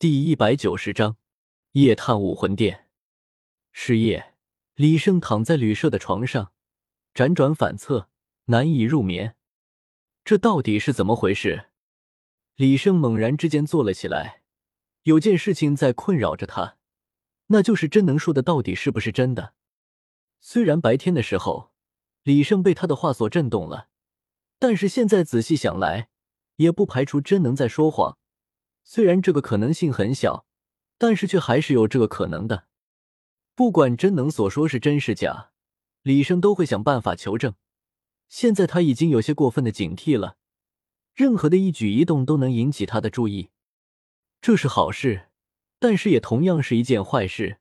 第一百九十章夜探武魂殿。是夜，李胜躺在旅社的床上，辗转反侧，难以入眠。这到底是怎么回事？李胜猛然之间坐了起来，有件事情在困扰着他，那就是真能说的到底是不是真的？虽然白天的时候，李胜被他的话所震动了，但是现在仔细想来，也不排除真能在说谎。虽然这个可能性很小，但是却还是有这个可能的。不管真能所说是真是假，李生都会想办法求证。现在他已经有些过分的警惕了，任何的一举一动都能引起他的注意。这是好事，但是也同样是一件坏事。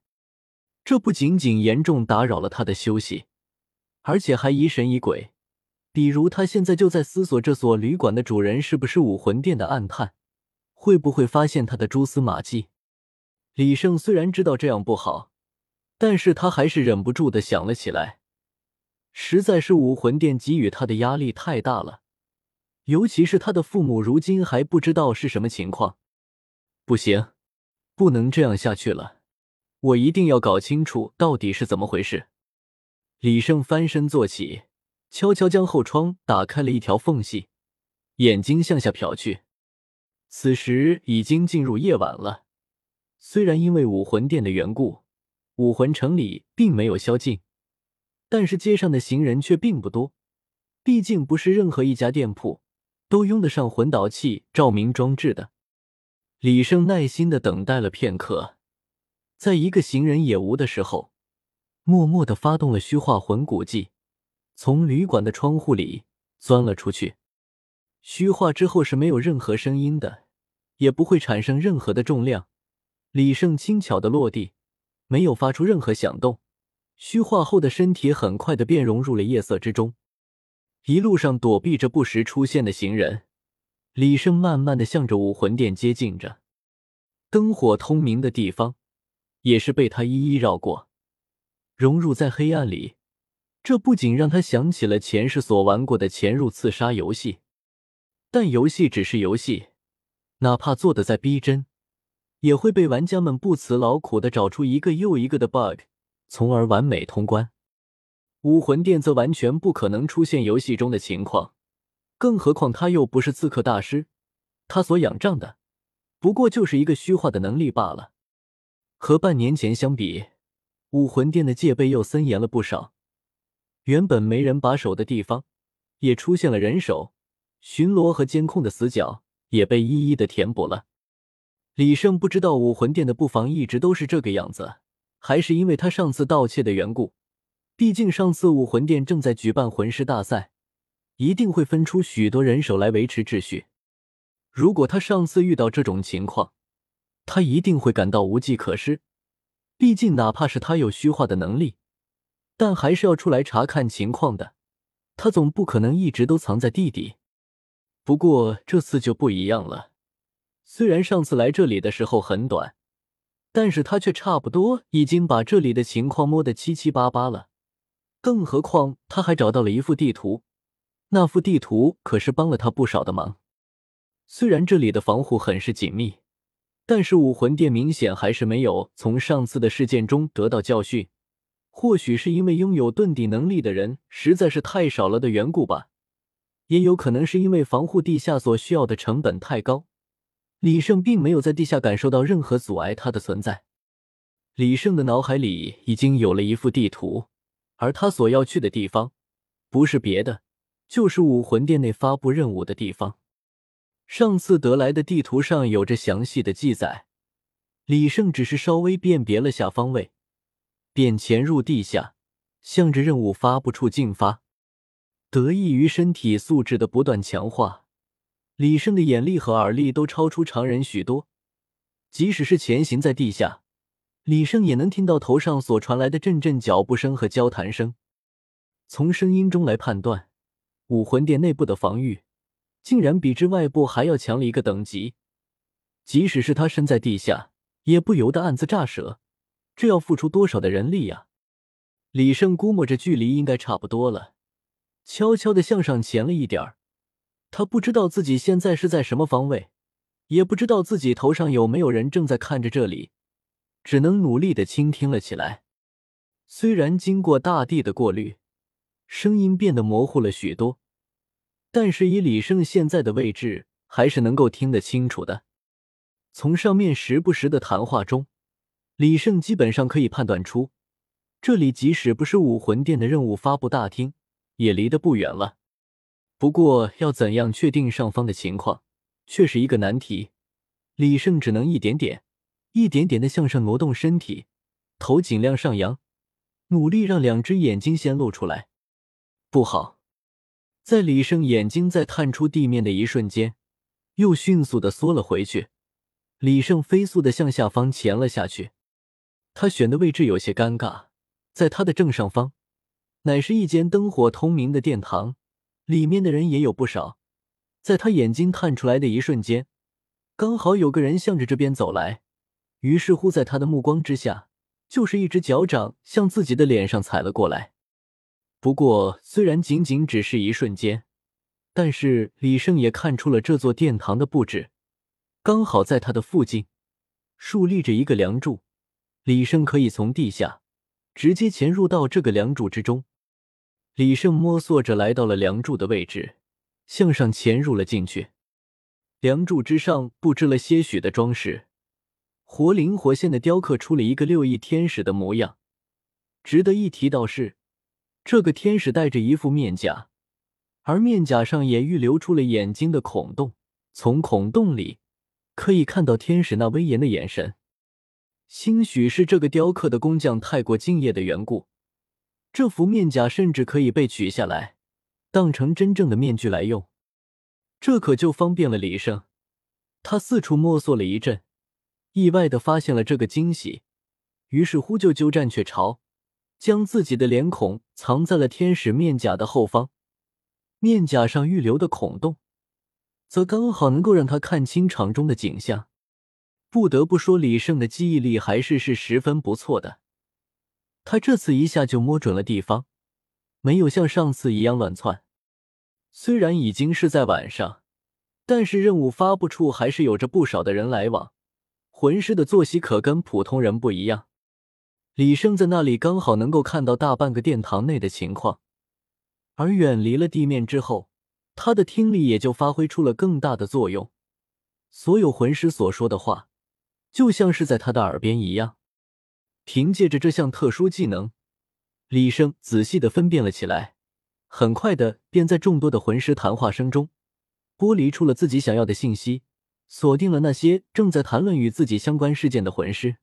这不仅仅严重打扰了他的休息，而且还疑神疑鬼。比如他现在就在思索这所旅馆的主人是不是武魂殿的暗探。会不会发现他的蛛丝马迹？李胜虽然知道这样不好，但是他还是忍不住的想了起来。实在是武魂殿给予他的压力太大了，尤其是他的父母如今还不知道是什么情况。不行，不能这样下去了，我一定要搞清楚到底是怎么回事。李胜翻身坐起，悄悄将后窗打开了一条缝隙，眼睛向下瞟去。此时已经进入夜晚了，虽然因为武魂殿的缘故，武魂城里并没有宵禁，但是街上的行人却并不多。毕竟不是任何一家店铺都用得上魂导器照明装置的。李胜耐心的等待了片刻，在一个行人也无的时候，默默的发动了虚化魂骨技，从旅馆的窗户里钻了出去。虚化之后是没有任何声音的，也不会产生任何的重量。李胜轻巧的落地，没有发出任何响动。虚化后的身体很快的便融入了夜色之中。一路上躲避着不时出现的行人，李胜慢慢的向着武魂殿接近着。灯火通明的地方，也是被他一一绕过，融入在黑暗里。这不仅让他想起了前世所玩过的潜入刺杀游戏。但游戏只是游戏，哪怕做的再逼真，也会被玩家们不辞劳苦的找出一个又一个的 bug，从而完美通关。武魂殿则完全不可能出现游戏中的情况，更何况他又不是刺客大师，他所仰仗的不过就是一个虚化的能力罢了。和半年前相比，武魂殿的戒备又森严了不少，原本没人把守的地方，也出现了人手。巡逻和监控的死角也被一一的填补了。李胜不知道武魂殿的布防一直都是这个样子，还是因为他上次盗窃的缘故。毕竟上次武魂殿正在举办魂师大赛，一定会分出许多人手来维持秩序。如果他上次遇到这种情况，他一定会感到无计可施。毕竟哪怕是他有虚化的能力，但还是要出来查看情况的。他总不可能一直都藏在地底。不过这次就不一样了，虽然上次来这里的时候很短，但是他却差不多已经把这里的情况摸得七七八八了。更何况他还找到了一幅地图，那幅地图可是帮了他不少的忙。虽然这里的防护很是紧密，但是武魂殿明显还是没有从上次的事件中得到教训。或许是因为拥有遁地能力的人实在是太少了的缘故吧。也有可能是因为防护地下所需要的成本太高，李胜并没有在地下感受到任何阻碍他的存在。李胜的脑海里已经有了一幅地图，而他所要去的地方，不是别的，就是武魂殿内发布任务的地方。上次得来的地图上有着详细的记载，李胜只是稍微辨别了下方位，便潜入地下，向着任务发布处进发。得益于身体素质的不断强化，李胜的眼力和耳力都超出常人许多。即使是潜行在地下，李胜也能听到头上所传来的阵阵脚步声和交谈声。从声音中来判断，武魂殿内部的防御竟然比之外部还要强了一个等级。即使是他身在地下，也不由得暗自咋舌：这要付出多少的人力呀？李胜估摸着距离应该差不多了。悄悄的向上前了一点儿，他不知道自己现在是在什么方位，也不知道自己头上有没有人正在看着这里，只能努力的倾听了起来。虽然经过大地的过滤，声音变得模糊了许多，但是以李胜现在的位置，还是能够听得清楚的。从上面时不时的谈话中，李胜基本上可以判断出，这里即使不是武魂殿的任务发布大厅，也离得不远了。不过，要怎样确定上方的情况，却是一个难题。李胜只能一点点、一点点的向上挪动身体，头尽量上扬，努力让两只眼睛先露出来。不好，在李胜眼睛在探出地面的一瞬间，又迅速的缩了回去。李胜飞速的向下方潜了下去，他选的位置有些尴尬，在他的正上方，乃是一间灯火通明的殿堂，里面的人也有不少。在他眼睛探出来的一瞬间，刚好有个人向着这边走来，于是乎，在他的目光之下，就是一只脚掌向自己的脸上踩了过来。不过，虽然仅仅只是一瞬间，但是李胜也看出了这座殿堂的布置。刚好在他的附近竖立着一个梁柱，李胜可以从地下直接潜入到这个梁柱之中。李胜摸索着来到了梁柱的位置，向上潜入了进去。梁柱之上布置了些许的装饰，活灵活现的雕刻出了一个六翼天使的模样。值得一提到是，这个天使戴着一副面甲，而面甲上也预留出了眼睛的孔洞，从孔洞里。可以看到天使那威严的眼神，兴许是这个雕刻的工匠太过敬业的缘故，这副面甲甚至可以被取下来，当成真正的面具来用。这可就方便了李胜。他四处摸索了一阵，意外的发现了这个惊喜，于是乎就鸠占鹊巢，将自己的脸孔藏在了天使面甲的后方，面甲上预留的孔洞。则刚好能够让他看清场中的景象。不得不说，李胜的记忆力还是是十分不错的。他这次一下就摸准了地方，没有像上次一样乱窜。虽然已经是在晚上，但是任务发布处还是有着不少的人来往。魂师的作息可跟普通人不一样。李胜在那里刚好能够看到大半个殿堂内的情况，而远离了地面之后。他的听力也就发挥出了更大的作用，所有魂师所说的话，就像是在他的耳边一样。凭借着这项特殊技能，李生仔细的分辨了起来，很快的便在众多的魂师谈话声中剥离出了自己想要的信息，锁定了那些正在谈论与自己相关事件的魂师。